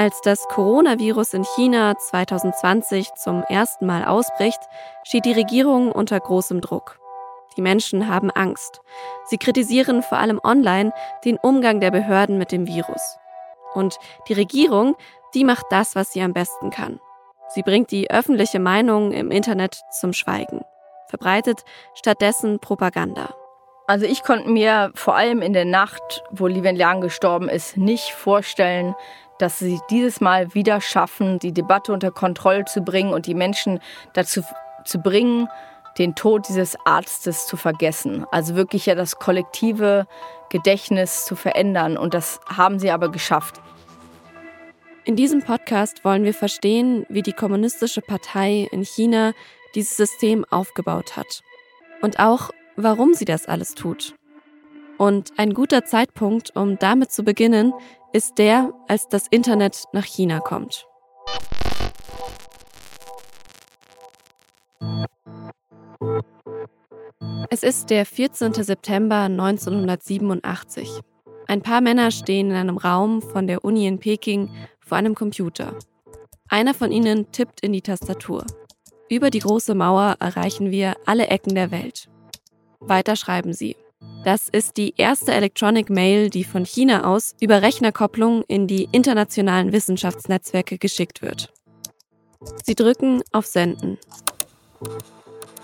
Als das Coronavirus in China 2020 zum ersten Mal ausbricht, steht die Regierung unter großem Druck. Die Menschen haben Angst. Sie kritisieren vor allem online den Umgang der Behörden mit dem Virus. Und die Regierung, die macht das, was sie am besten kann. Sie bringt die öffentliche Meinung im Internet zum Schweigen, verbreitet stattdessen Propaganda. Also ich konnte mir vor allem in der Nacht, wo Li Wenliang gestorben ist, nicht vorstellen, dass sie dieses Mal wieder schaffen, die Debatte unter Kontrolle zu bringen und die Menschen dazu zu bringen, den Tod dieses Arztes zu vergessen. Also wirklich ja das kollektive Gedächtnis zu verändern. Und das haben sie aber geschafft. In diesem Podcast wollen wir verstehen, wie die Kommunistische Partei in China dieses System aufgebaut hat. Und auch, warum sie das alles tut. Und ein guter Zeitpunkt, um damit zu beginnen, ist der, als das Internet nach China kommt. Es ist der 14. September 1987. Ein paar Männer stehen in einem Raum von der Uni in Peking vor einem Computer. Einer von ihnen tippt in die Tastatur. Über die große Mauer erreichen wir alle Ecken der Welt. Weiter schreiben sie. Das ist die erste Electronic Mail, die von China aus über Rechnerkopplung in die internationalen Wissenschaftsnetzwerke geschickt wird. Sie drücken auf Senden.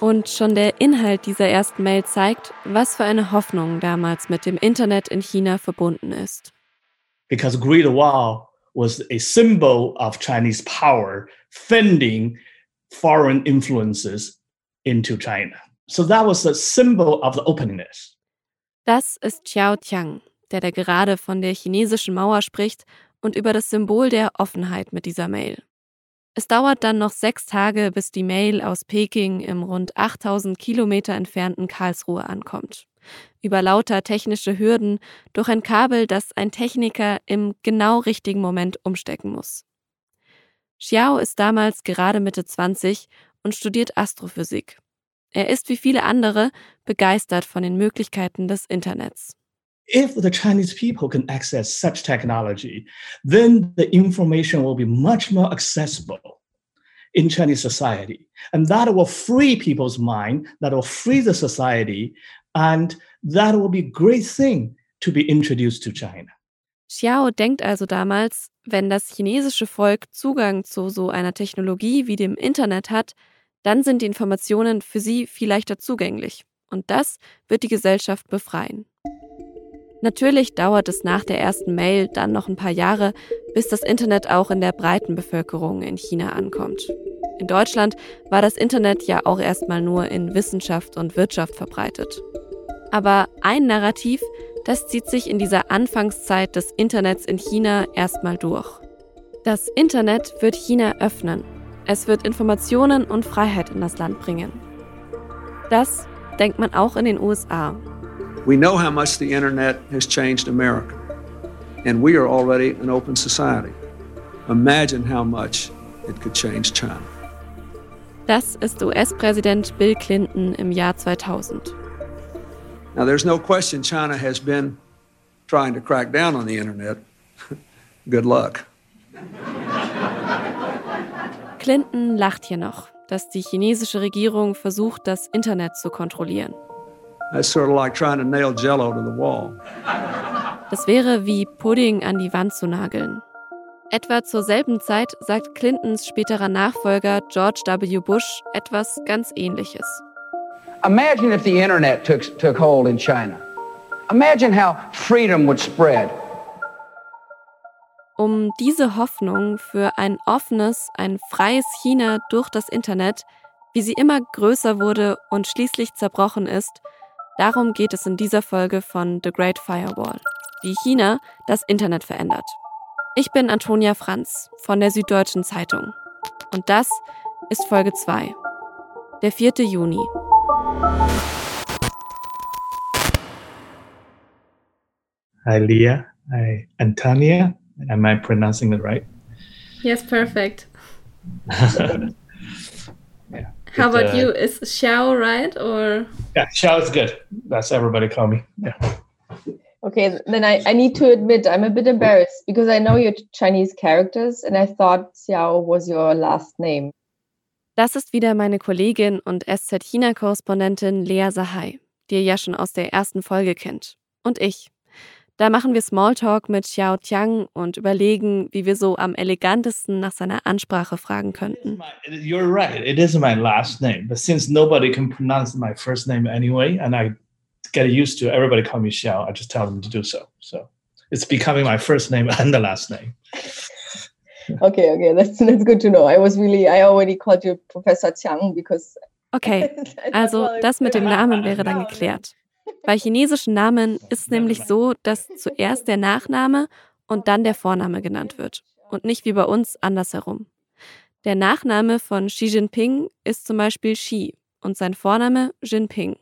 Und schon der Inhalt dieser ersten Mail zeigt, was für eine Hoffnung damals mit dem Internet in China verbunden ist. Because Great Wall was a symbol of Chinese power fending foreign influences into China. So that was a symbol of the openness. Das ist Xiao Tiang, der da gerade von der chinesischen Mauer spricht und über das Symbol der Offenheit mit dieser Mail. Es dauert dann noch sechs Tage, bis die Mail aus Peking im rund 8000 Kilometer entfernten Karlsruhe ankommt. Über lauter technische Hürden durch ein Kabel, das ein Techniker im genau richtigen Moment umstecken muss. Xiao ist damals gerade Mitte 20 und studiert Astrophysik. Er ist wie viele andere begeistert von den Möglichkeiten des Internets. If the Chinese people can access such technology, then the information will be much more accessible in Chinese society. And that will free people's mind, that will free the society, and that will be a great thing to be introduced to China. Xiao denkt also damals, wenn das chinesische Volk Zugang zu so einer Technologie wie dem Internet hat, dann sind die Informationen für sie viel leichter zugänglich. Und das wird die Gesellschaft befreien. Natürlich dauert es nach der ersten Mail dann noch ein paar Jahre, bis das Internet auch in der breiten Bevölkerung in China ankommt. In Deutschland war das Internet ja auch erstmal nur in Wissenschaft und Wirtschaft verbreitet. Aber ein Narrativ, das zieht sich in dieser Anfangszeit des Internets in China erstmal durch. Das Internet wird China öffnen es wird Informationen und Freiheit in das Land bringen. Das denkt man auch in den USA. We know how much the internet has changed America, and we are already an open society. Imagine how much it could change China. Das ist US-Präsident Bill Clinton im Jahr 2000. Now, there's no question China has been trying to crack down on the internet. Good luck. Clinton lacht hier noch, dass die chinesische Regierung versucht, das Internet zu kontrollieren. Das wäre wie Pudding an die Wand zu nageln. Etwa zur selben Zeit sagt Clintons späterer Nachfolger George W. Bush etwas ganz Ähnliches. Imagine if the Internet took, took hold in China. Imagine how freedom would spread um diese Hoffnung für ein offenes, ein freies China durch das Internet, wie sie immer größer wurde und schließlich zerbrochen ist, darum geht es in dieser Folge von The Great Firewall, wie China das Internet verändert. Ich bin Antonia Franz von der Süddeutschen Zeitung und das ist Folge 2, der 4. Juni. Hi Leah, hi Antonia. Am I pronouncing it right? Yes, perfect. yeah. How about uh, you? Is Xiao right or? Yeah, Xiao is good. That's everybody call me. Yeah. Okay, then I, I need to admit I'm a bit embarrassed because I know your Chinese characters and I thought Xiao was your last name. Das ist wieder meine Kollegin und SZ-China-Korrespondentin Lea Sahai, die ihr ja schon aus der ersten Folge kennt. Und ich. Da machen wir Smalltalk mit Xiao Tiang und überlegen, wie wir so am elegantesten nach seiner Ansprache fragen könnten. You're right, it is my last name. But since nobody can pronounce my first name anyway, and I get used to everybody call me Xiao, I just tell them to do so. So it's becoming my first name and the last name. Okay, okay, that's that's good to know. I was really, I already called you Professor Tiang because. Okay, also das mit dem Namen wäre dann geklärt. Bei chinesischen Namen ist es nämlich so, dass zuerst der Nachname und dann der Vorname genannt wird und nicht wie bei uns andersherum. Der Nachname von Xi Jinping ist zum Beispiel Xi und sein Vorname Jinping.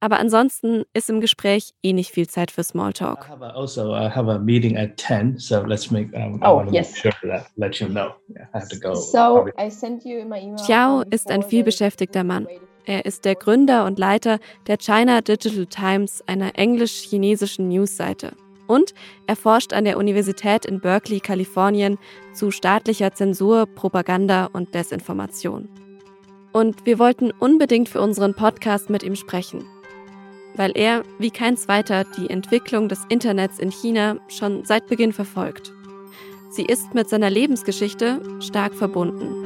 Aber ansonsten ist im Gespräch eh nicht viel Zeit für Smalltalk. Also, I have a meeting at 10, so let's make, um, oh, yes. sure that, let you know. Yeah, I have to go. So, I sent you my email. Xiao ist ein vielbeschäftigter Mann. Er ist der Gründer und Leiter der China Digital Times, einer englisch-chinesischen Newsseite. Und er forscht an der Universität in Berkeley, Kalifornien, zu staatlicher Zensur, Propaganda und Desinformation. Und wir wollten unbedingt für unseren Podcast mit ihm sprechen weil er, wie kein zweiter, die Entwicklung des Internets in China schon seit Beginn verfolgt. Sie ist mit seiner Lebensgeschichte stark verbunden.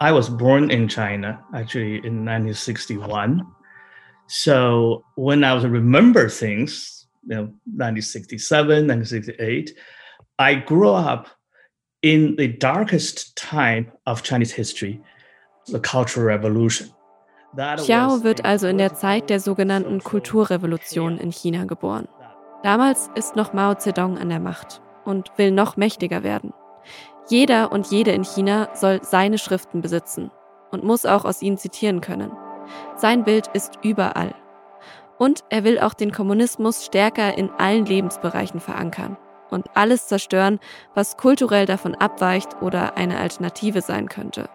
I was born in China, actually in 1961. So when I was remember things, you know, 1967, 1968, I grew up in the darkest time of Chinese history the Cultural Revolution. Xiao wird also in der Zeit der sogenannten Kulturrevolution in China geboren. Damals ist noch Mao Zedong an der Macht und will noch mächtiger werden. Jeder und jede in China soll seine Schriften besitzen und muss auch aus ihnen zitieren können. Sein Bild ist überall. Und er will auch den Kommunismus stärker in allen Lebensbereichen verankern und alles zerstören, was kulturell davon abweicht oder eine Alternative sein könnte.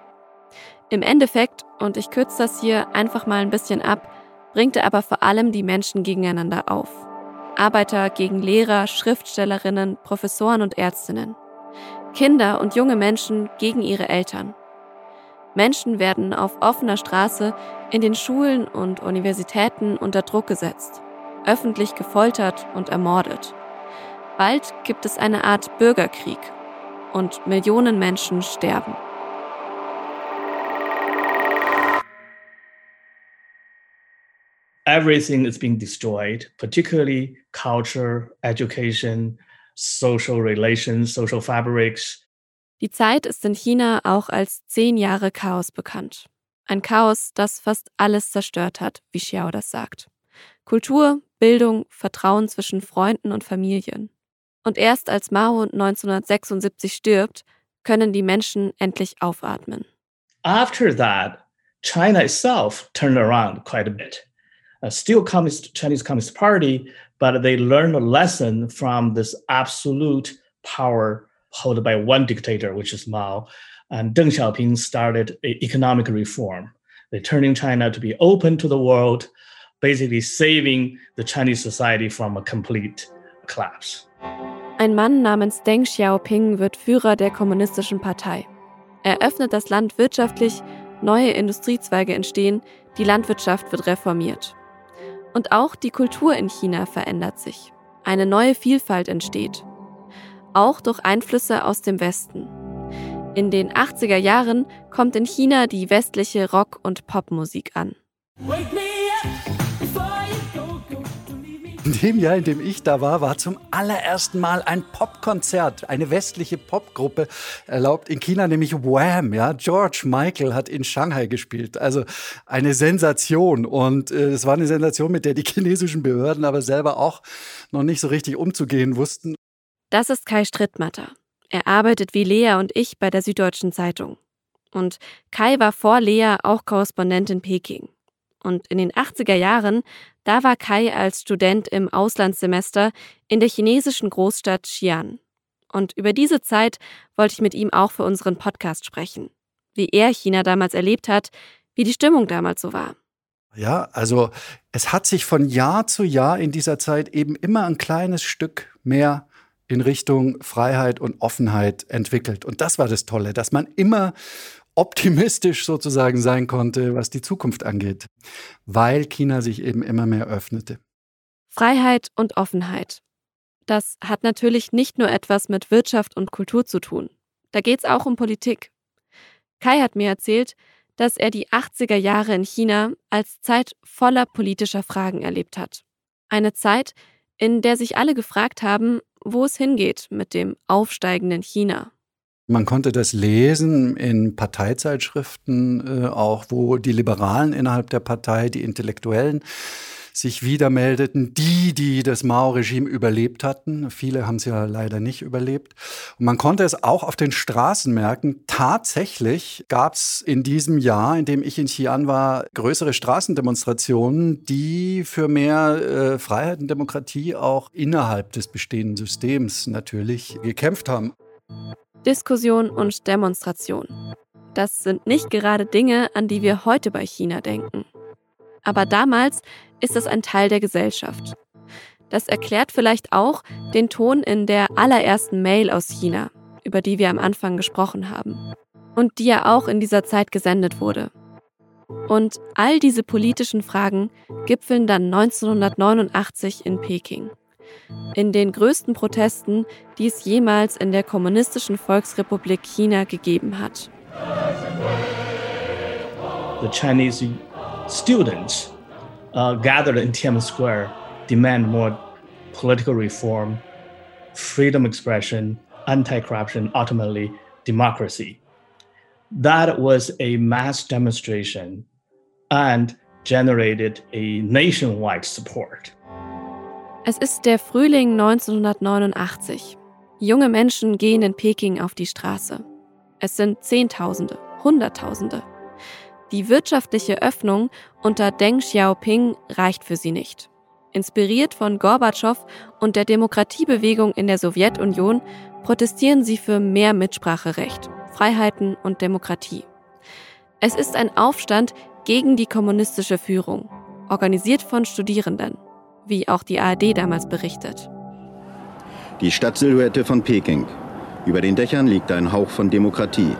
Im Endeffekt, und ich kürze das hier einfach mal ein bisschen ab, bringt er aber vor allem die Menschen gegeneinander auf. Arbeiter gegen Lehrer, Schriftstellerinnen, Professoren und Ärztinnen. Kinder und junge Menschen gegen ihre Eltern. Menschen werden auf offener Straße in den Schulen und Universitäten unter Druck gesetzt, öffentlich gefoltert und ermordet. Bald gibt es eine Art Bürgerkrieg und Millionen Menschen sterben. everything is being destroyed, particularly culture, education, social relations, social fabrics. Die Zeit ist in China auch als zehn Jahre Chaos bekannt. Ein Chaos, das fast alles zerstört hat, wie Xiao das sagt. Kultur, Bildung, Vertrauen zwischen Freunden und Familien. Und erst als Mao 1976 stirbt, können die Menschen endlich aufatmen. After that, China itself turned around quite a bit. uh, still communist Chinese Communist Party, but they learned a lesson from this absolute power held by one dictator, which is Mao. And Deng Xiaoping started economic reform, they turning China to be open to the world, basically saving the Chinese society from a complete collapse. Ein Mann namens Deng Xiaoping wird Führer der kommunistischen Partei. Er öffnet das Land wirtschaftlich, neue Industriezweige entstehen, die Landwirtschaft wird reformiert. Und auch die Kultur in China verändert sich. Eine neue Vielfalt entsteht. Auch durch Einflüsse aus dem Westen. In den 80er Jahren kommt in China die westliche Rock- und Popmusik an. Wake me up. In dem Jahr, in dem ich da war, war zum allerersten Mal ein Popkonzert, eine westliche Popgruppe erlaubt in China, nämlich Wham. Ja, George Michael hat in Shanghai gespielt. Also eine Sensation. Und äh, es war eine Sensation, mit der die chinesischen Behörden aber selber auch noch nicht so richtig umzugehen wussten. Das ist Kai Strittmatter. Er arbeitet wie Lea und ich bei der Süddeutschen Zeitung. Und Kai war vor Lea auch Korrespondent in Peking. Und in den 80er Jahren, da war Kai als Student im Auslandssemester in der chinesischen Großstadt Xi'an. Und über diese Zeit wollte ich mit ihm auch für unseren Podcast sprechen. Wie er China damals erlebt hat, wie die Stimmung damals so war. Ja, also es hat sich von Jahr zu Jahr in dieser Zeit eben immer ein kleines Stück mehr in Richtung Freiheit und Offenheit entwickelt. Und das war das Tolle, dass man immer optimistisch sozusagen sein konnte, was die Zukunft angeht, weil China sich eben immer mehr öffnete. Freiheit und Offenheit. Das hat natürlich nicht nur etwas mit Wirtschaft und Kultur zu tun. Da geht es auch um Politik. Kai hat mir erzählt, dass er die 80er Jahre in China als Zeit voller politischer Fragen erlebt hat. Eine Zeit, in der sich alle gefragt haben, wo es hingeht mit dem aufsteigenden China. Man konnte das lesen in Parteizeitschriften, äh, auch wo die Liberalen innerhalb der Partei, die Intellektuellen, sich wieder meldeten, die, die das Mao-Regime überlebt hatten. Viele haben es ja leider nicht überlebt. Und man konnte es auch auf den Straßen merken. Tatsächlich gab es in diesem Jahr, in dem ich in Xi'an war, größere Straßendemonstrationen, die für mehr äh, Freiheit und Demokratie auch innerhalb des bestehenden Systems natürlich gekämpft haben. Diskussion und Demonstration. Das sind nicht gerade Dinge, an die wir heute bei China denken. Aber damals ist es ein Teil der Gesellschaft. Das erklärt vielleicht auch den Ton in der allerersten Mail aus China, über die wir am Anfang gesprochen haben. Und die ja auch in dieser Zeit gesendet wurde. Und all diese politischen Fragen gipfeln dann 1989 in Peking. In den größten Protesten, die es jemals in der Kommunistischen Volksrepublik China gegeben hat. The Chinese students uh, gathered in Tiananmen Square demand more political reform, freedom expression, anti-corruption, ultimately democracy. That was a mass demonstration and generated a nationwide support. Es ist der Frühling 1989. Junge Menschen gehen in Peking auf die Straße. Es sind Zehntausende, Hunderttausende. Die wirtschaftliche Öffnung unter Deng Xiaoping reicht für sie nicht. Inspiriert von Gorbatschow und der Demokratiebewegung in der Sowjetunion protestieren sie für mehr Mitspracherecht, Freiheiten und Demokratie. Es ist ein Aufstand gegen die kommunistische Führung, organisiert von Studierenden, wie auch die ARD damals berichtet. Die Stadtsilhouette von Peking. Über den Dächern liegt ein Hauch von Demokratie.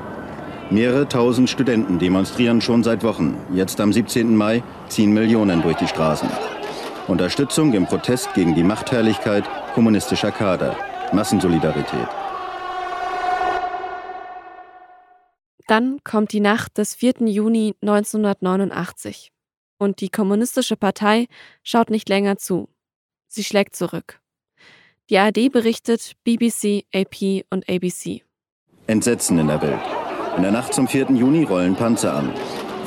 Mehrere tausend Studenten demonstrieren schon seit Wochen. Jetzt am 17. Mai ziehen Millionen durch die Straßen. Unterstützung im Protest gegen die Machtherrlichkeit kommunistischer Kader. Massensolidarität. Dann kommt die Nacht des 4. Juni 1989 und die Kommunistische Partei schaut nicht länger zu. Sie schlägt zurück. Die ARD berichtet, BBC, AP und ABC. Entsetzen in der Welt. In der Nacht zum 4. Juni rollen Panzer an.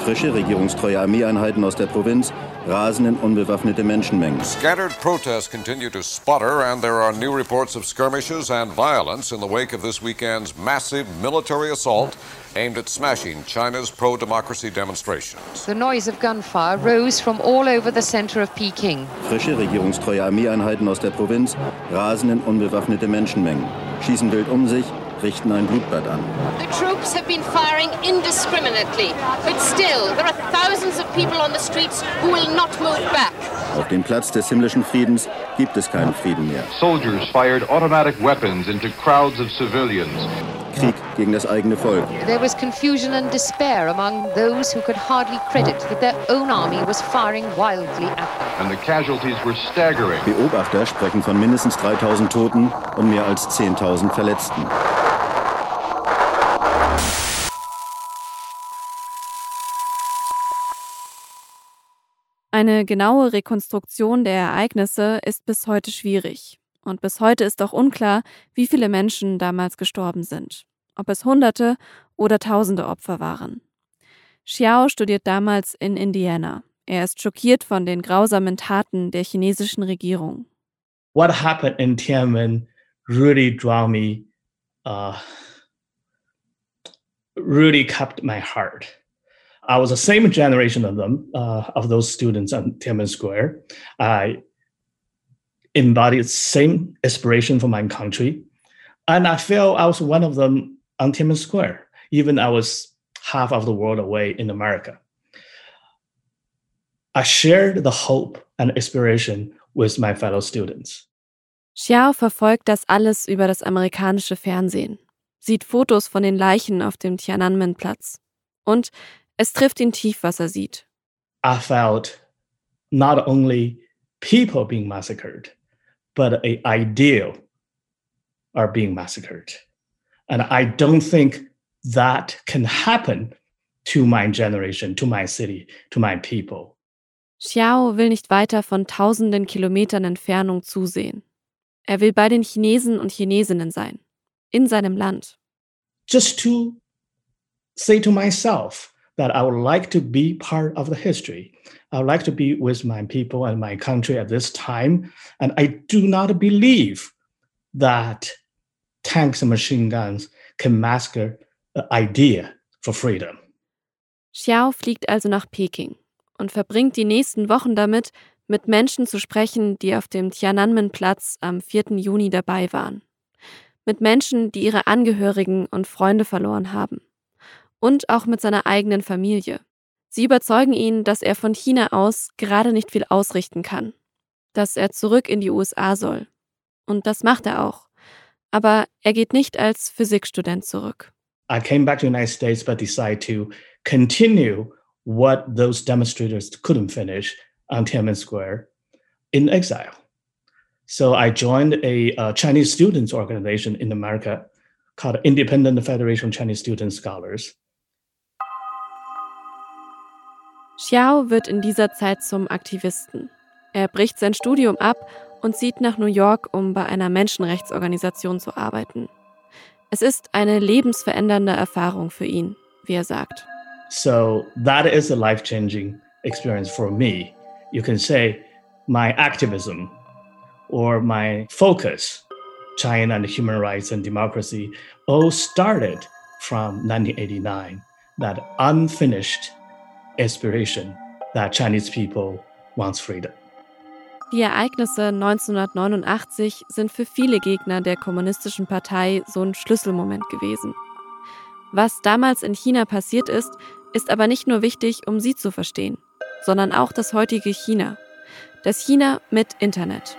Frische regierungstreue Armeeeinheiten aus der Provinz rasen in unbewaffnete Menschenmengen. Scattered protests continue to sputter and there are new reports of skirmishes and violence in the wake of this weekend's massive military assault aimed at smashing China's pro-democracy demonstrations. The noise of gunfire rose from all over the center of Peking. Frische regierungstreue Armeeeinheiten aus der Provinz rasen in unbewaffnete Menschenmengen, schießen wild um sich richten ein Blutbad an. The troops have been firing indiscriminately, but still there are thousands of people on the streets who will not move back. Auf dem Platz des himmlischen Friedens gibt es keinen Frieden mehr. Soldiers fired automatic weapons into crowds of civilians. Krieg gegen das eigene Volk. There was confusion and despair among those who could hardly credit that their own army was firing wildly at them. And the casualties were staggering. Beobachter sprechen von mindestens 3000 Toten und mehr als 10.000 Verletzten. Eine genaue Rekonstruktion der Ereignisse ist bis heute schwierig. Und bis heute ist auch unklar, wie viele Menschen damals gestorben sind. Ob es Hunderte oder Tausende Opfer waren. Xiao studiert damals in Indiana. Er ist schockiert von den grausamen Taten der chinesischen Regierung. What happened in Tiananmen really drew me, uh, really kept my heart. I was the same generation of them, uh, of those students on Tiananmen Square. I embodied the same aspiration for my country, and I felt I was one of them on Tiananmen Square, even I was half of the world away in America. I shared the hope and inspiration with my fellow students. Xiao verfolgt das alles über das amerikanische Fernsehen, sieht Fotos von den Leichen auf dem Tiananmen-Platz. Und es trifft ihn tief, was er sieht. I felt not only people being massacred, but a ideal are being massacred. And I don't think that can happen to my generation, to my city, to my people. Xiao will nicht weiter von tausenden Kilometern Entfernung zusehen. Er will bei den Chinesen und Chinesinnen sein, in seinem Land. Just to say to myself that I would like to be part of the history. I would like to be with my people and my country at this time. And I do not believe that tanks and machine guns can massacre the idea for freedom. Xiao fliegt also nach Peking und verbringt die nächsten Wochen damit, mit Menschen zu sprechen, die auf dem Tiananmen-Platz am 4. Juni dabei waren. Mit Menschen, die ihre Angehörigen und Freunde verloren haben. Und auch mit seiner eigenen Familie. Sie überzeugen ihn, dass er von China aus gerade nicht viel ausrichten kann. Dass er zurück in die USA soll. Und das macht er auch. Aber er geht nicht als Physikstudent zurück. I came back to the United States but decided to continue what those demonstrators couldn't finish on Tiananmen Square in exile. So I joined a, a Chinese students organization in America called Independent Federation of Chinese Student Scholars. Xiao wird in dieser Zeit zum Aktivisten. Er bricht sein Studium ab und zieht nach New York, um bei einer Menschenrechtsorganisation zu arbeiten. Es ist eine lebensverändernde Erfahrung für ihn, wie er sagt. So that is a life-changing experience for me. You can say my activism or my focus, China and human rights and democracy, all started from 1989, that unfinished aspiration that Chinese people wants freedom. Die Ereignisse 1989 sind für viele Gegner der Kommunistischen Partei so ein Schlüsselmoment gewesen. Was damals in China passiert ist, ist aber nicht nur wichtig, um sie zu verstehen, sondern auch das heutige China. Das China mit Internet.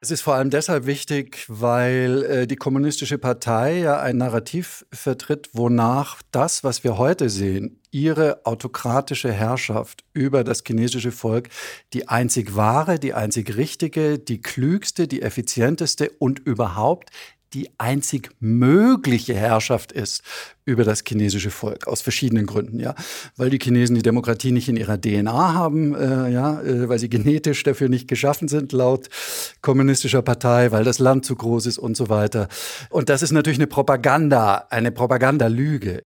Es ist vor allem deshalb wichtig, weil äh, die Kommunistische Partei ja ein Narrativ vertritt, wonach das, was wir heute sehen, ihre autokratische Herrschaft über das chinesische Volk, die einzig wahre, die einzig richtige, die klügste, die effizienteste und überhaupt die einzig mögliche Herrschaft ist über das chinesische Volk aus verschiedenen Gründen, ja, weil die Chinesen die Demokratie nicht in ihrer DNA haben, äh, ja, äh, weil sie genetisch dafür nicht geschaffen sind laut kommunistischer Partei, weil das Land zu groß ist und so weiter. Und das ist natürlich eine Propaganda, eine Propagandalüge.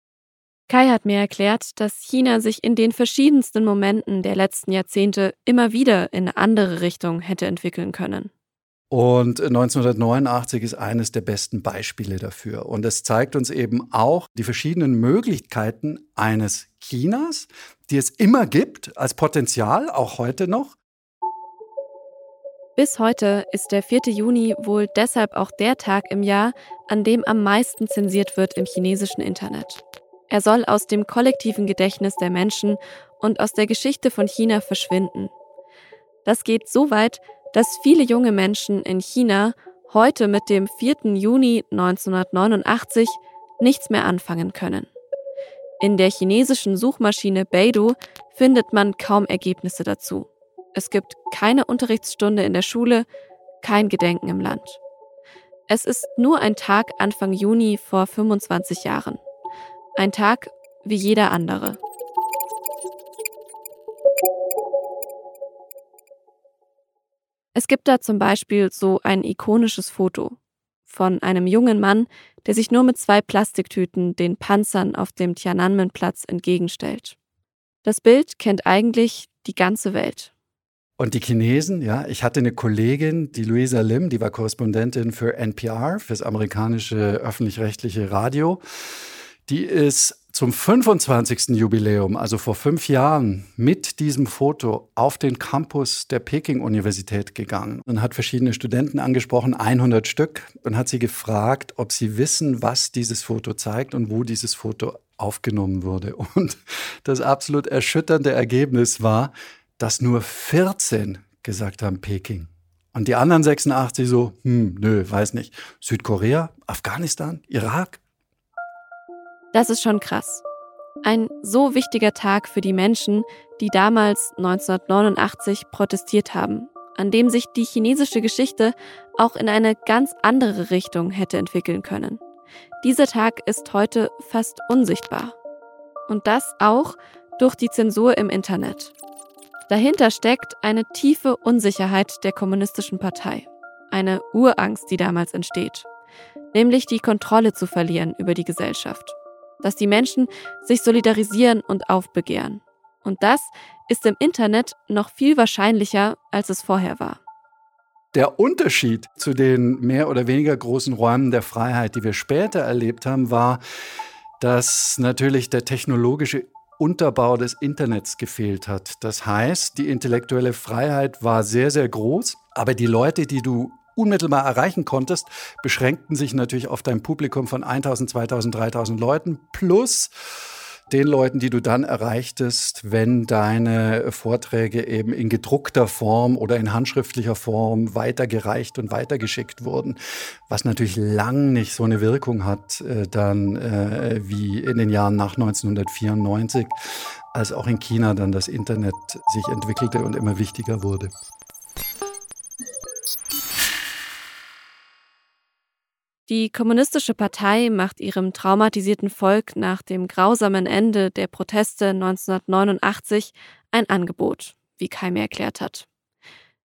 Kai hat mir erklärt, dass China sich in den verschiedensten Momenten der letzten Jahrzehnte immer wieder in eine andere Richtung hätte entwickeln können. Und 1989 ist eines der besten Beispiele dafür. Und es zeigt uns eben auch die verschiedenen Möglichkeiten eines Chinas, die es immer gibt, als Potenzial, auch heute noch. Bis heute ist der 4. Juni wohl deshalb auch der Tag im Jahr, an dem am meisten zensiert wird im chinesischen Internet. Er soll aus dem kollektiven Gedächtnis der Menschen und aus der Geschichte von China verschwinden. Das geht so weit, dass viele junge Menschen in China heute mit dem 4. Juni 1989 nichts mehr anfangen können. In der chinesischen Suchmaschine Beidou findet man kaum Ergebnisse dazu. Es gibt keine Unterrichtsstunde in der Schule, kein Gedenken im Land. Es ist nur ein Tag Anfang Juni vor 25 Jahren. Ein Tag wie jeder andere. Es gibt da zum Beispiel so ein ikonisches Foto von einem jungen Mann, der sich nur mit zwei Plastiktüten den Panzern auf dem Tiananmen-Platz entgegenstellt. Das Bild kennt eigentlich die ganze Welt. Und die Chinesen, ja, ich hatte eine Kollegin, die Luisa Lim, die war Korrespondentin für NPR, fürs amerikanische öffentlich-rechtliche Radio. Die ist zum 25. Jubiläum, also vor fünf Jahren, mit diesem Foto auf den Campus der Peking-Universität gegangen und hat verschiedene Studenten angesprochen, 100 Stück, und hat sie gefragt, ob sie wissen, was dieses Foto zeigt und wo dieses Foto aufgenommen wurde. Und das absolut erschütternde Ergebnis war, dass nur 14 gesagt haben Peking. Und die anderen 86 so, hm, nö, weiß nicht. Südkorea, Afghanistan, Irak? Das ist schon krass. Ein so wichtiger Tag für die Menschen, die damals 1989 protestiert haben, an dem sich die chinesische Geschichte auch in eine ganz andere Richtung hätte entwickeln können. Dieser Tag ist heute fast unsichtbar. Und das auch durch die Zensur im Internet. Dahinter steckt eine tiefe Unsicherheit der kommunistischen Partei. Eine Urangst, die damals entsteht. Nämlich die Kontrolle zu verlieren über die Gesellschaft. Dass die Menschen sich solidarisieren und aufbegehren. Und das ist im Internet noch viel wahrscheinlicher, als es vorher war. Der Unterschied zu den mehr oder weniger großen Räumen der Freiheit, die wir später erlebt haben, war, dass natürlich der technologische Unterbau des Internets gefehlt hat. Das heißt, die intellektuelle Freiheit war sehr, sehr groß, aber die Leute, die du unmittelbar erreichen konntest, beschränkten sich natürlich auf dein Publikum von 1000, 2000, 3000 Leuten plus den Leuten, die du dann erreichtest, wenn deine Vorträge eben in gedruckter Form oder in handschriftlicher Form weitergereicht und weitergeschickt wurden, was natürlich lang nicht so eine Wirkung hat äh, dann äh, wie in den Jahren nach 1994, als auch in China dann das Internet sich entwickelte und immer wichtiger wurde. Die Kommunistische Partei macht ihrem traumatisierten Volk nach dem grausamen Ende der Proteste 1989 ein Angebot, wie Kai erklärt hat.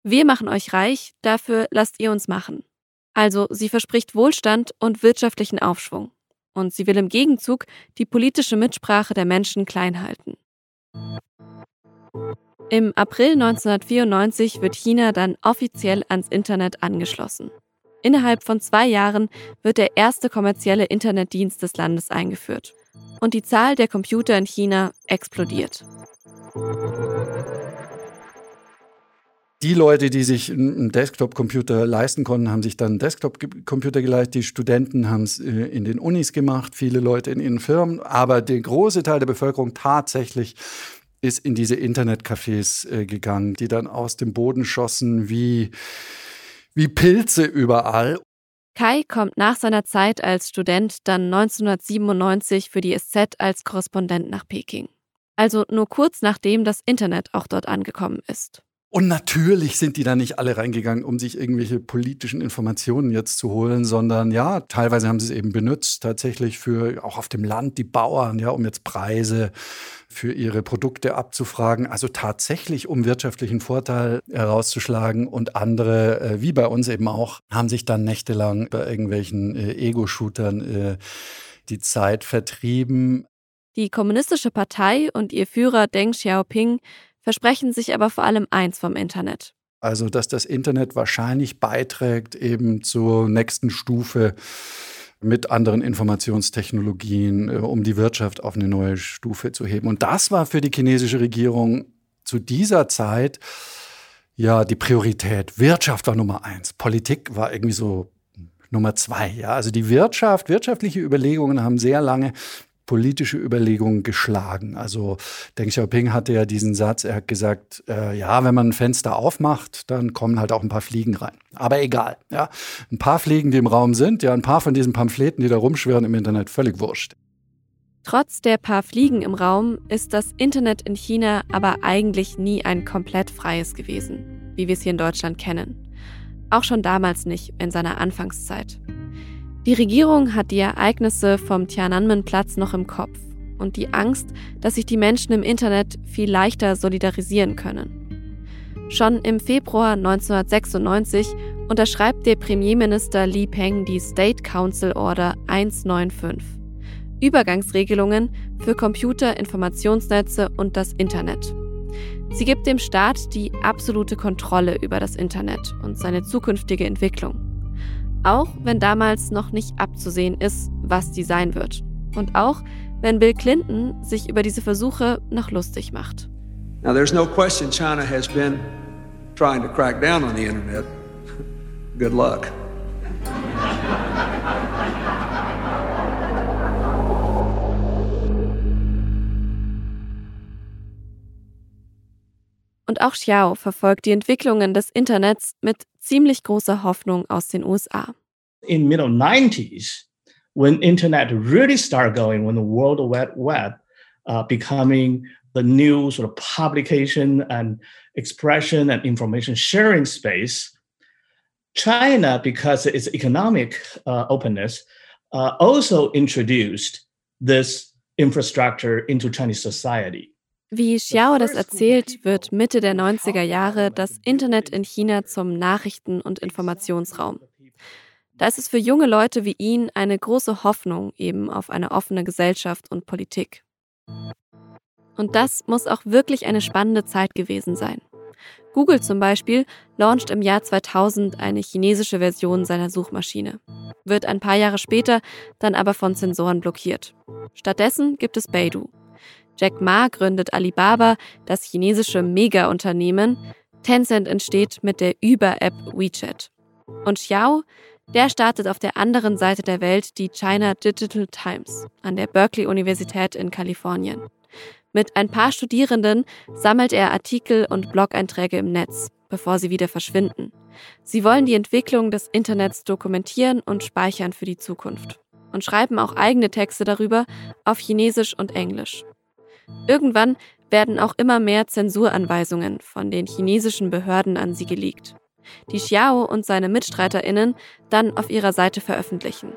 Wir machen euch reich, dafür lasst ihr uns machen. Also sie verspricht Wohlstand und wirtschaftlichen Aufschwung. Und sie will im Gegenzug die politische Mitsprache der Menschen klein halten. Im April 1994 wird China dann offiziell ans Internet angeschlossen. Innerhalb von zwei Jahren wird der erste kommerzielle Internetdienst des Landes eingeführt. Und die Zahl der Computer in China explodiert. Die Leute, die sich einen Desktop-Computer leisten konnten, haben sich dann einen Desktop-Computer geleistet. Die Studenten haben es äh, in den Unis gemacht, viele Leute in ihren Firmen. Aber der große Teil der Bevölkerung tatsächlich ist in diese Internetcafés äh, gegangen, die dann aus dem Boden schossen wie wie Pilze überall. Kai kommt nach seiner Zeit als Student dann 1997 für die SZ als Korrespondent nach Peking. Also nur kurz nachdem das Internet auch dort angekommen ist. Und natürlich sind die da nicht alle reingegangen, um sich irgendwelche politischen Informationen jetzt zu holen, sondern ja, teilweise haben sie es eben benutzt, tatsächlich für auch auf dem Land die Bauern, ja, um jetzt Preise für ihre Produkte abzufragen, also tatsächlich um wirtschaftlichen Vorteil herauszuschlagen und andere, äh, wie bei uns eben auch, haben sich dann nächtelang bei irgendwelchen äh, Ego-Shootern äh, die Zeit vertrieben. Die Kommunistische Partei und ihr Führer Deng Xiaoping versprechen sich aber vor allem eins vom Internet. Also, dass das Internet wahrscheinlich beiträgt eben zur nächsten Stufe mit anderen Informationstechnologien, äh, um die Wirtschaft auf eine neue Stufe zu heben. Und das war für die chinesische Regierung zu dieser Zeit ja die Priorität. Wirtschaft war Nummer eins, Politik war irgendwie so Nummer zwei. Ja, also die Wirtschaft, wirtschaftliche Überlegungen haben sehr lange politische Überlegungen geschlagen. Also Deng Xiaoping hatte ja diesen Satz, er hat gesagt, äh, ja, wenn man ein Fenster aufmacht, dann kommen halt auch ein paar Fliegen rein. Aber egal, ja. Ein paar Fliegen, die im Raum sind, ja, ein paar von diesen Pamphleten, die da rumschwirren im Internet, völlig wurscht. Trotz der paar Fliegen im Raum ist das Internet in China aber eigentlich nie ein komplett freies gewesen, wie wir es hier in Deutschland kennen. Auch schon damals nicht in seiner Anfangszeit. Die Regierung hat die Ereignisse vom Tiananmen-Platz noch im Kopf und die Angst, dass sich die Menschen im Internet viel leichter solidarisieren können. Schon im Februar 1996 unterschreibt der Premierminister Li Peng die State Council Order 195. Übergangsregelungen für Computer, Informationsnetze und das Internet. Sie gibt dem Staat die absolute Kontrolle über das Internet und seine zukünftige Entwicklung. Auch wenn damals noch nicht abzusehen ist, was die sein wird. Und auch wenn Bill Clinton sich über diese Versuche noch lustig macht. Now there's no question China has been trying to crack down on the internet. Good luck. Und auch Xiao verfolgt die Entwicklungen des Internets mit ziemlich großer Hoffnung aus den USA. In middle 90s, when internet really started going, when the World Wide Web uh, becoming the new sort of publication and expression and information sharing space, China, because its economic uh, openness, uh, also introduced this infrastructure into Chinese society. Wie Xiao das erzählt, wird Mitte der 90er Jahre das Internet in China zum Nachrichten- und Informationsraum. Da ist es für junge Leute wie ihn eine große Hoffnung eben auf eine offene Gesellschaft und Politik. Und das muss auch wirklich eine spannende Zeit gewesen sein. Google zum Beispiel launcht im Jahr 2000 eine chinesische Version seiner Suchmaschine, wird ein paar Jahre später dann aber von Zensoren blockiert. Stattdessen gibt es Baidu. Jack Ma gründet Alibaba, das chinesische Mega-Unternehmen. Tencent entsteht mit der Uber-App WeChat. Und Xiao, der startet auf der anderen Seite der Welt die China Digital Times an der Berkeley-Universität in Kalifornien. Mit ein paar Studierenden sammelt er Artikel und Blog-Einträge im Netz, bevor sie wieder verschwinden. Sie wollen die Entwicklung des Internets dokumentieren und speichern für die Zukunft und schreiben auch eigene Texte darüber auf Chinesisch und Englisch. Irgendwann werden auch immer mehr Zensuranweisungen von den chinesischen Behörden an sie gelegt, die Xiao und seine Mitstreiterinnen dann auf ihrer Seite veröffentlichen.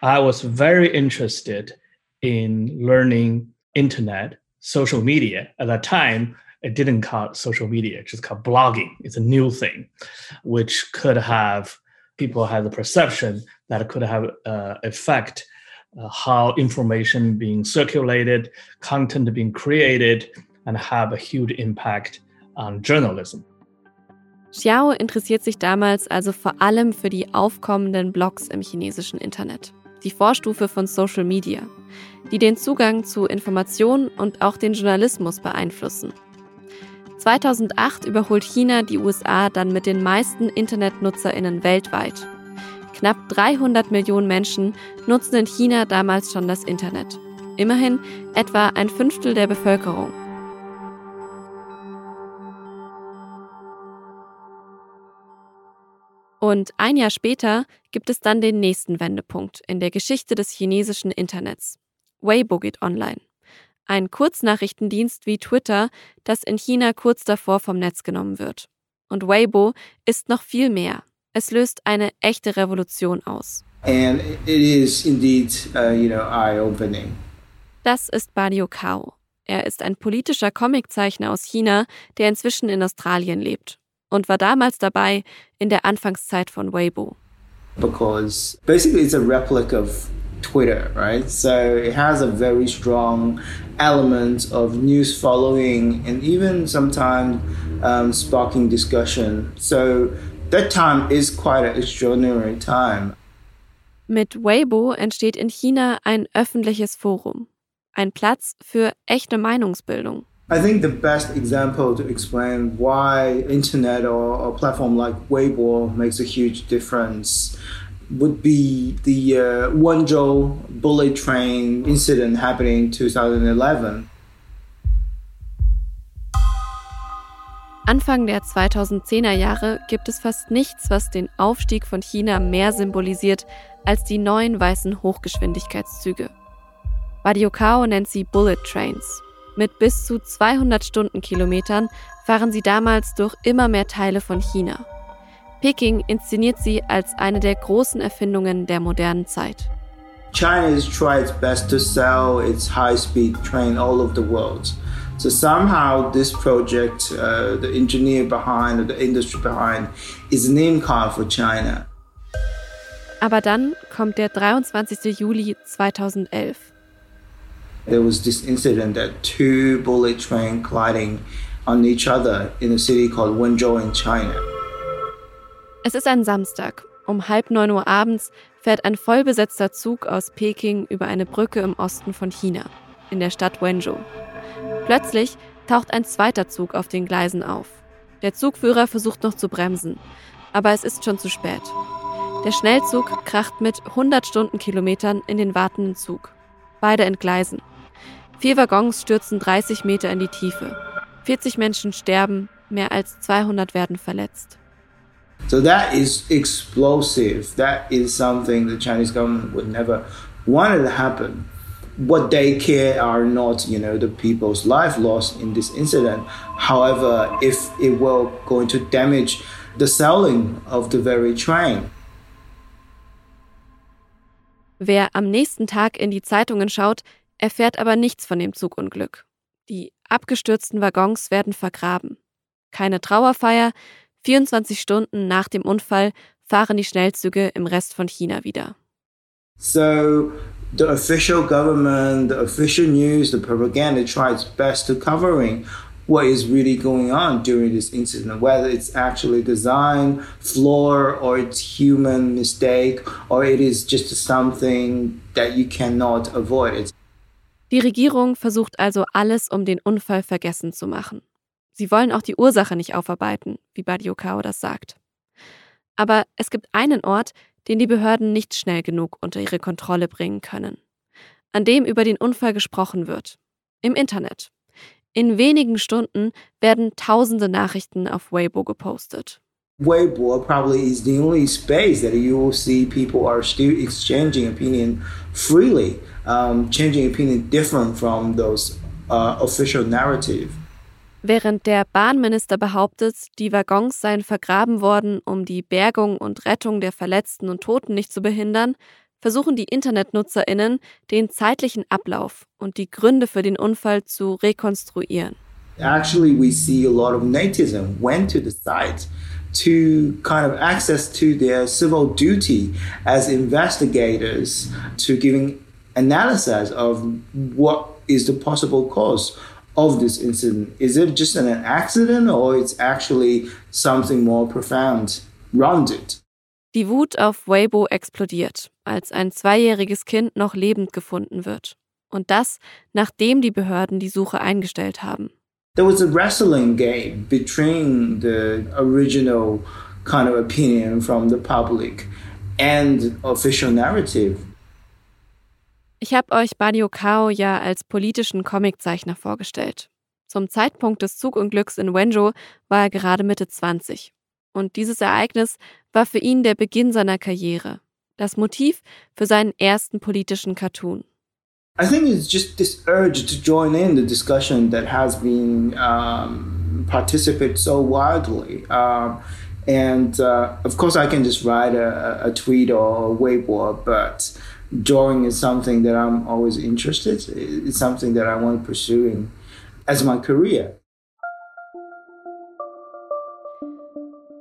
I was very interested in learning internet, social media. At that time, it didn't call social media, just called blogging. It's a new thing, which could have people have the perception that it could have uh, effect uh, how information being circulated, content being created, and have a huge impact on journalism. Xiao interessiert sich damals also vor allem für die aufkommenden Blogs im chinesischen Internet. die Vorstufe von Social Media, die den Zugang zu Informationen und auch den Journalismus beeinflussen. 2008 überholt China die USA dann mit den meisten Internetnutzerinnen weltweit. Knapp 300 Millionen Menschen nutzen in China damals schon das Internet. Immerhin etwa ein Fünftel der Bevölkerung. Und ein Jahr später gibt es dann den nächsten Wendepunkt in der Geschichte des chinesischen Internets. Weibo geht online. Ein Kurznachrichtendienst wie Twitter, das in China kurz davor vom Netz genommen wird. Und Weibo ist noch viel mehr. Es löst eine echte Revolution aus. And it is indeed, uh, you know, eye-opening. Das ist Badio Kao. Er ist ein politischer Comiczeichner aus China, der inzwischen in Australien lebt und war damals dabei in der Anfangszeit von Weibo. Because basically it's a replica of Twitter, right? So it has a very strong element of news following and even sometimes um, sparking discussion. So that time is quite an extraordinary time. Mit Weibo entsteht in China ein öffentliches Forum, ein Platz für echte Meinungsbildung. I think the best example to explain why internet or a platform like Weibo makes a huge difference would be the uh, Wenzhou bullet train incident happening in 2011. Anfang der 2010er Jahre gibt es fast nichts, was den Aufstieg von China mehr symbolisiert als die neuen weißen Hochgeschwindigkeitszüge. Badiokao nennt sie Bullet Trains mit bis zu 200 Stundenkilometern fahren sie damals durch immer mehr Teile von China. Peking inszeniert sie als eine der großen Erfindungen der modernen Zeit. China has tried its best to sell its high-speed train all over the world. So somehow this project, uh, the engineer behind or the industry behind, is a name card for China. Aber dann kommt der 23. Juli 2011. there was this incident that two bullet trains colliding on each other in a city called Wenzhou in China. Es ist ein Samstag. Um halb neun Uhr abends fährt ein vollbesetzter Zug aus Peking über eine Brücke im Osten von China, in der Stadt Wenzhou. Plötzlich taucht ein zweiter Zug auf den Gleisen auf. Der Zugführer versucht noch zu bremsen, aber es ist schon zu spät. Der Schnellzug kracht mit 100 Stundenkilometern in den wartenden Zug. Beide entgleisen. Vier Waggons stürzen 30 Meter in die Tiefe. 40 Menschen sterben, mehr als 200 werden verletzt. So that is explosive. That is something the Chinese government would never want it to happen. What they care are not, you know, the people's life lost in this incident. However, if it will going to damage the selling of the very train. Wer am nächsten Tag in die Zeitungen schaut, erfährt aber nichts von dem Zugunglück. Die abgestürzten Waggons werden vergraben. Keine Trauerfeier, 24 Stunden nach dem Unfall fahren die Schnellzüge im Rest von China wieder. So the official government, the official news, the propaganda tries best to covering what is really going on during this incident, whether it's actually design flaw or it's human mistake or it is just something that you cannot avoid. Die Regierung versucht also alles, um den Unfall vergessen zu machen. Sie wollen auch die Ursache nicht aufarbeiten, wie Badiokao das sagt. Aber es gibt einen Ort, den die Behörden nicht schnell genug unter ihre Kontrolle bringen können. An dem über den Unfall gesprochen wird. Im Internet. In wenigen Stunden werden tausende Nachrichten auf Weibo gepostet. Weibo probably is the only space that you will see people are still exchanging opinion freely, um, changing opinion different from those uh, official narrative. Während der Bahnminister behauptet, die Waggons seien vergraben worden, um die Bergung und Rettung der Verletzten und Toten nicht zu behindern, versuchen die Internetnutzerinnen, den zeitlichen Ablauf und die Gründe für den Unfall zu rekonstruieren. Actually, we see a lot of nativism went to the site to kind of access to their civil duty as investigators to giving analysis of what is the possible cause of this incident? Is it just an accident or it's actually something more profound rounded? Die Wut auf Weibo explodiert, als ein zweijähriges Kind noch lebend gefunden wird. Und das, nachdem die Behörden die Suche eingestellt haben. There was a wrestling game between the original kind of opinion from the public and official narrative. Ich habe euch Badio Kao ja als politischen Comiczeichner vorgestellt. Zum Zeitpunkt des Zugunglücks in Wenzhou war er gerade Mitte 20. Und dieses Ereignis war für ihn der Beginn seiner Karriere, das Motiv für seinen ersten politischen Cartoon. I think it's just this urge to join in the discussion that has been um, participated so widely. Um, and uh, of course, I can just write a, a tweet or a Weibo, but drawing is something that I'm always interested. It's something that I want to pursue as my career.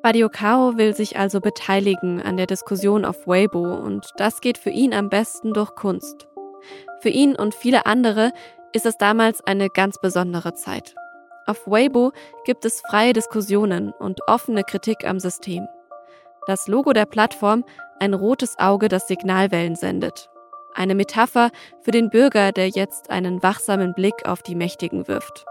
Badio Kao will sich also beteiligen an der Diskussion auf Weibo und das geht für ihn am besten durch Kunst. Für ihn und viele andere ist es damals eine ganz besondere Zeit. Auf Weibo gibt es freie Diskussionen und offene Kritik am System. Das Logo der Plattform ein rotes Auge, das Signalwellen sendet. Eine Metapher für den Bürger, der jetzt einen wachsamen Blick auf die Mächtigen wirft.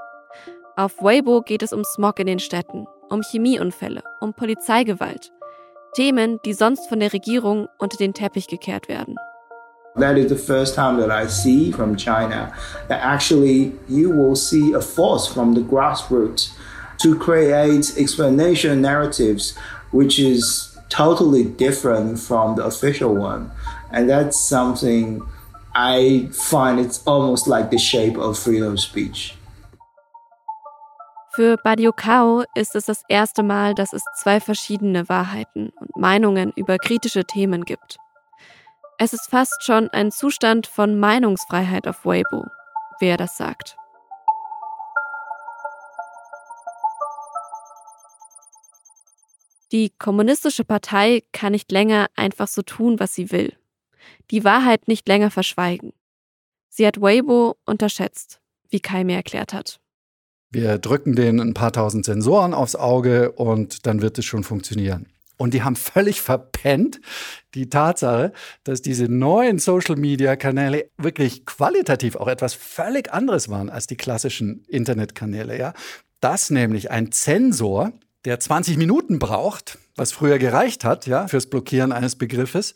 Auf Weibo geht es um Smog in den Städten, um Chemieunfälle, um Polizeigewalt. Themen, die sonst von der Regierung unter den Teppich gekehrt werden. That is the first time that I see from China that actually you will see a force from the grassroots to create explanation narratives, which is totally different from the official one. And that's something I find it's almost like the shape of freedom of speech. Für Badio Kao ist es das erste Mal, dass es zwei verschiedene Wahrheiten und Meinungen über kritische Themen gibt. Es ist fast schon ein Zustand von Meinungsfreiheit auf Weibo, wer das sagt. Die kommunistische Partei kann nicht länger einfach so tun, was sie will. Die Wahrheit nicht länger verschweigen. Sie hat Weibo unterschätzt, wie Kai mir erklärt hat. Wir drücken denen ein paar tausend Sensoren aufs Auge und dann wird es schon funktionieren. Und die haben völlig verpennt die Tatsache, dass diese neuen Social-Media-Kanäle wirklich qualitativ auch etwas völlig anderes waren als die klassischen Internetkanäle. Ja? Dass nämlich ein Zensor, der 20 Minuten braucht, was früher gereicht hat, ja, fürs Blockieren eines Begriffes,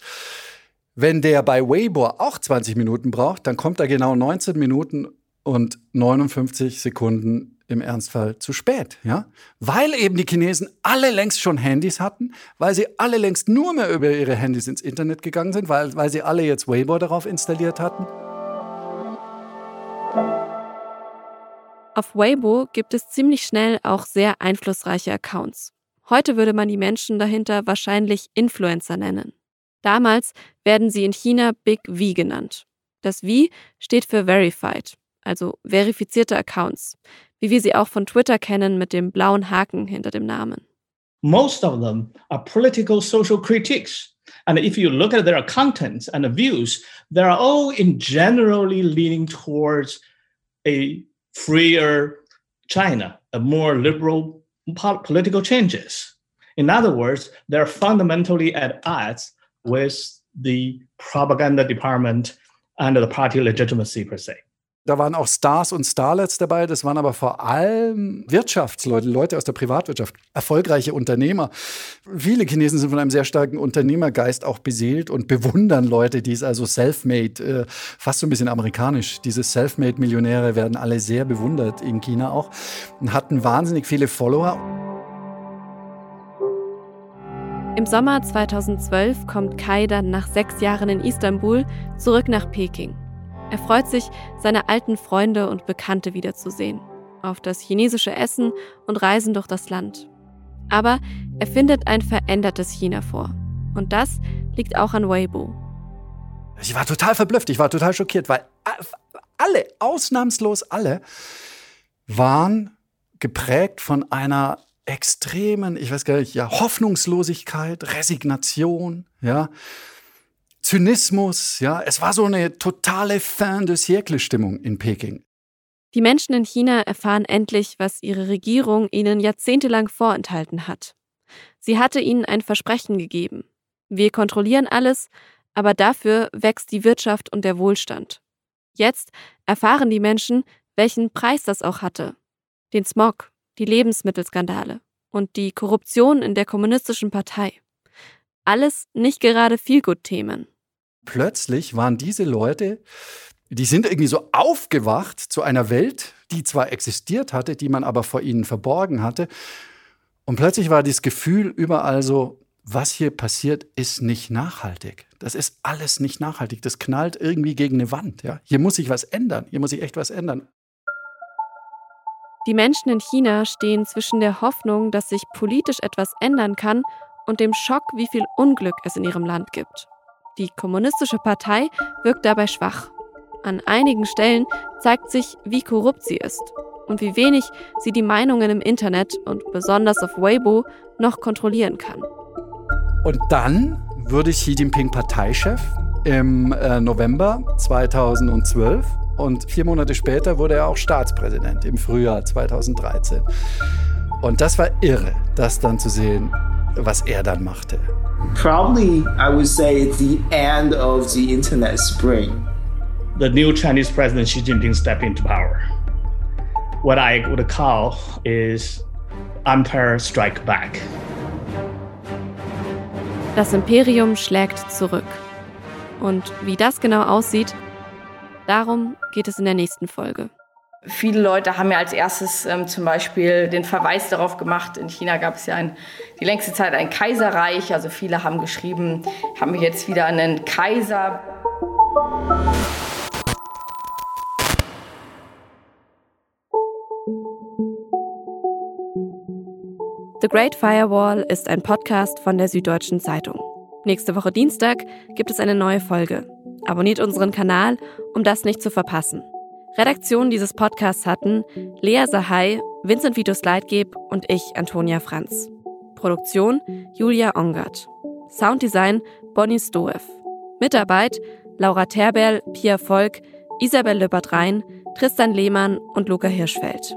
wenn der bei Weibo auch 20 Minuten braucht, dann kommt er genau 19 Minuten und 59 Sekunden im Ernstfall zu spät, ja? Weil eben die Chinesen alle längst schon Handys hatten, weil sie alle längst nur mehr über ihre Handys ins Internet gegangen sind, weil, weil sie alle jetzt Weibo darauf installiert hatten. Auf Weibo gibt es ziemlich schnell auch sehr einflussreiche Accounts. Heute würde man die Menschen dahinter wahrscheinlich Influencer nennen. Damals werden sie in China Big V genannt. Das V steht für Verified, also verifizierte Accounts, wie wir sie auch von Twitter kennen mit dem blauen Haken hinter dem Namen. Most of them are political social critiques. And if you look at their contents and the views, they're all in generally leaning towards a freer China, a more liberal political changes. In other words, they're fundamentally at odds with the propaganda department and the party legitimacy per se. Da waren auch Stars und Starlets dabei. Das waren aber vor allem Wirtschaftsleute, Leute aus der Privatwirtschaft, erfolgreiche Unternehmer. Viele Chinesen sind von einem sehr starken Unternehmergeist auch beseelt und bewundern Leute, die es also self-made, äh, fast so ein bisschen amerikanisch. Diese self-made-Millionäre werden alle sehr bewundert in China auch und hatten wahnsinnig viele Follower. Im Sommer 2012 kommt Kai dann nach sechs Jahren in Istanbul zurück nach Peking. Er freut sich, seine alten Freunde und Bekannte wiederzusehen, auf das chinesische Essen und Reisen durch das Land. Aber er findet ein verändertes China vor. Und das liegt auch an Weibo. Ich war total verblüfft, ich war total schockiert, weil alle, ausnahmslos alle, waren geprägt von einer extremen, ich weiß gar nicht, ja, Hoffnungslosigkeit, Resignation, ja. Zynismus, ja, es war so eine totale Fin de siècle-Stimmung in Peking. Die Menschen in China erfahren endlich, was ihre Regierung ihnen jahrzehntelang vorenthalten hat. Sie hatte ihnen ein Versprechen gegeben. Wir kontrollieren alles, aber dafür wächst die Wirtschaft und der Wohlstand. Jetzt erfahren die Menschen, welchen Preis das auch hatte. Den Smog, die Lebensmittelskandale und die Korruption in der kommunistischen Partei. Alles nicht gerade Feelgood-Themen plötzlich waren diese Leute, die sind irgendwie so aufgewacht zu einer Welt, die zwar existiert hatte, die man aber vor ihnen verborgen hatte. Und plötzlich war dieses Gefühl überall so, was hier passiert, ist nicht nachhaltig. Das ist alles nicht nachhaltig. Das knallt irgendwie gegen eine Wand. Ja? Hier muss sich was ändern. Hier muss sich echt was ändern. Die Menschen in China stehen zwischen der Hoffnung, dass sich politisch etwas ändern kann, und dem Schock, wie viel Unglück es in ihrem Land gibt. Die kommunistische Partei wirkt dabei schwach. An einigen Stellen zeigt sich, wie korrupt sie ist und wie wenig sie die Meinungen im Internet und besonders auf Weibo noch kontrollieren kann. Und dann wurde Xi Jinping Parteichef im äh, November 2012 und vier Monate später wurde er auch Staatspräsident im Frühjahr 2013. Und das war irre, das dann zu sehen, was er dann machte. Probably, I would say it's the end of the internet spring. The new Chinese president Xi Jinping stepped into power. What I would call is Empire Strike Back. Das Imperium schlägt zurück. Und wie das genau aussieht, darum geht es in der nächsten Folge. Viele Leute haben ja als erstes ähm, zum Beispiel den Verweis darauf gemacht, in China gab es ja ein, die längste Zeit ein Kaiserreich. Also viele haben geschrieben, haben wir jetzt wieder einen Kaiser. The Great Firewall ist ein Podcast von der Süddeutschen Zeitung. Nächste Woche Dienstag gibt es eine neue Folge. Abonniert unseren Kanal, um das nicht zu verpassen. Redaktion dieses Podcasts hatten Lea Sahai, Vincent Vitus Leitgeb und ich, Antonia Franz. Produktion Julia Ongert. Sounddesign Bonnie Stoev. Mitarbeit Laura Terberl, Pia Volk, Isabel Löbert-Rhein, Tristan Lehmann und Luca Hirschfeld.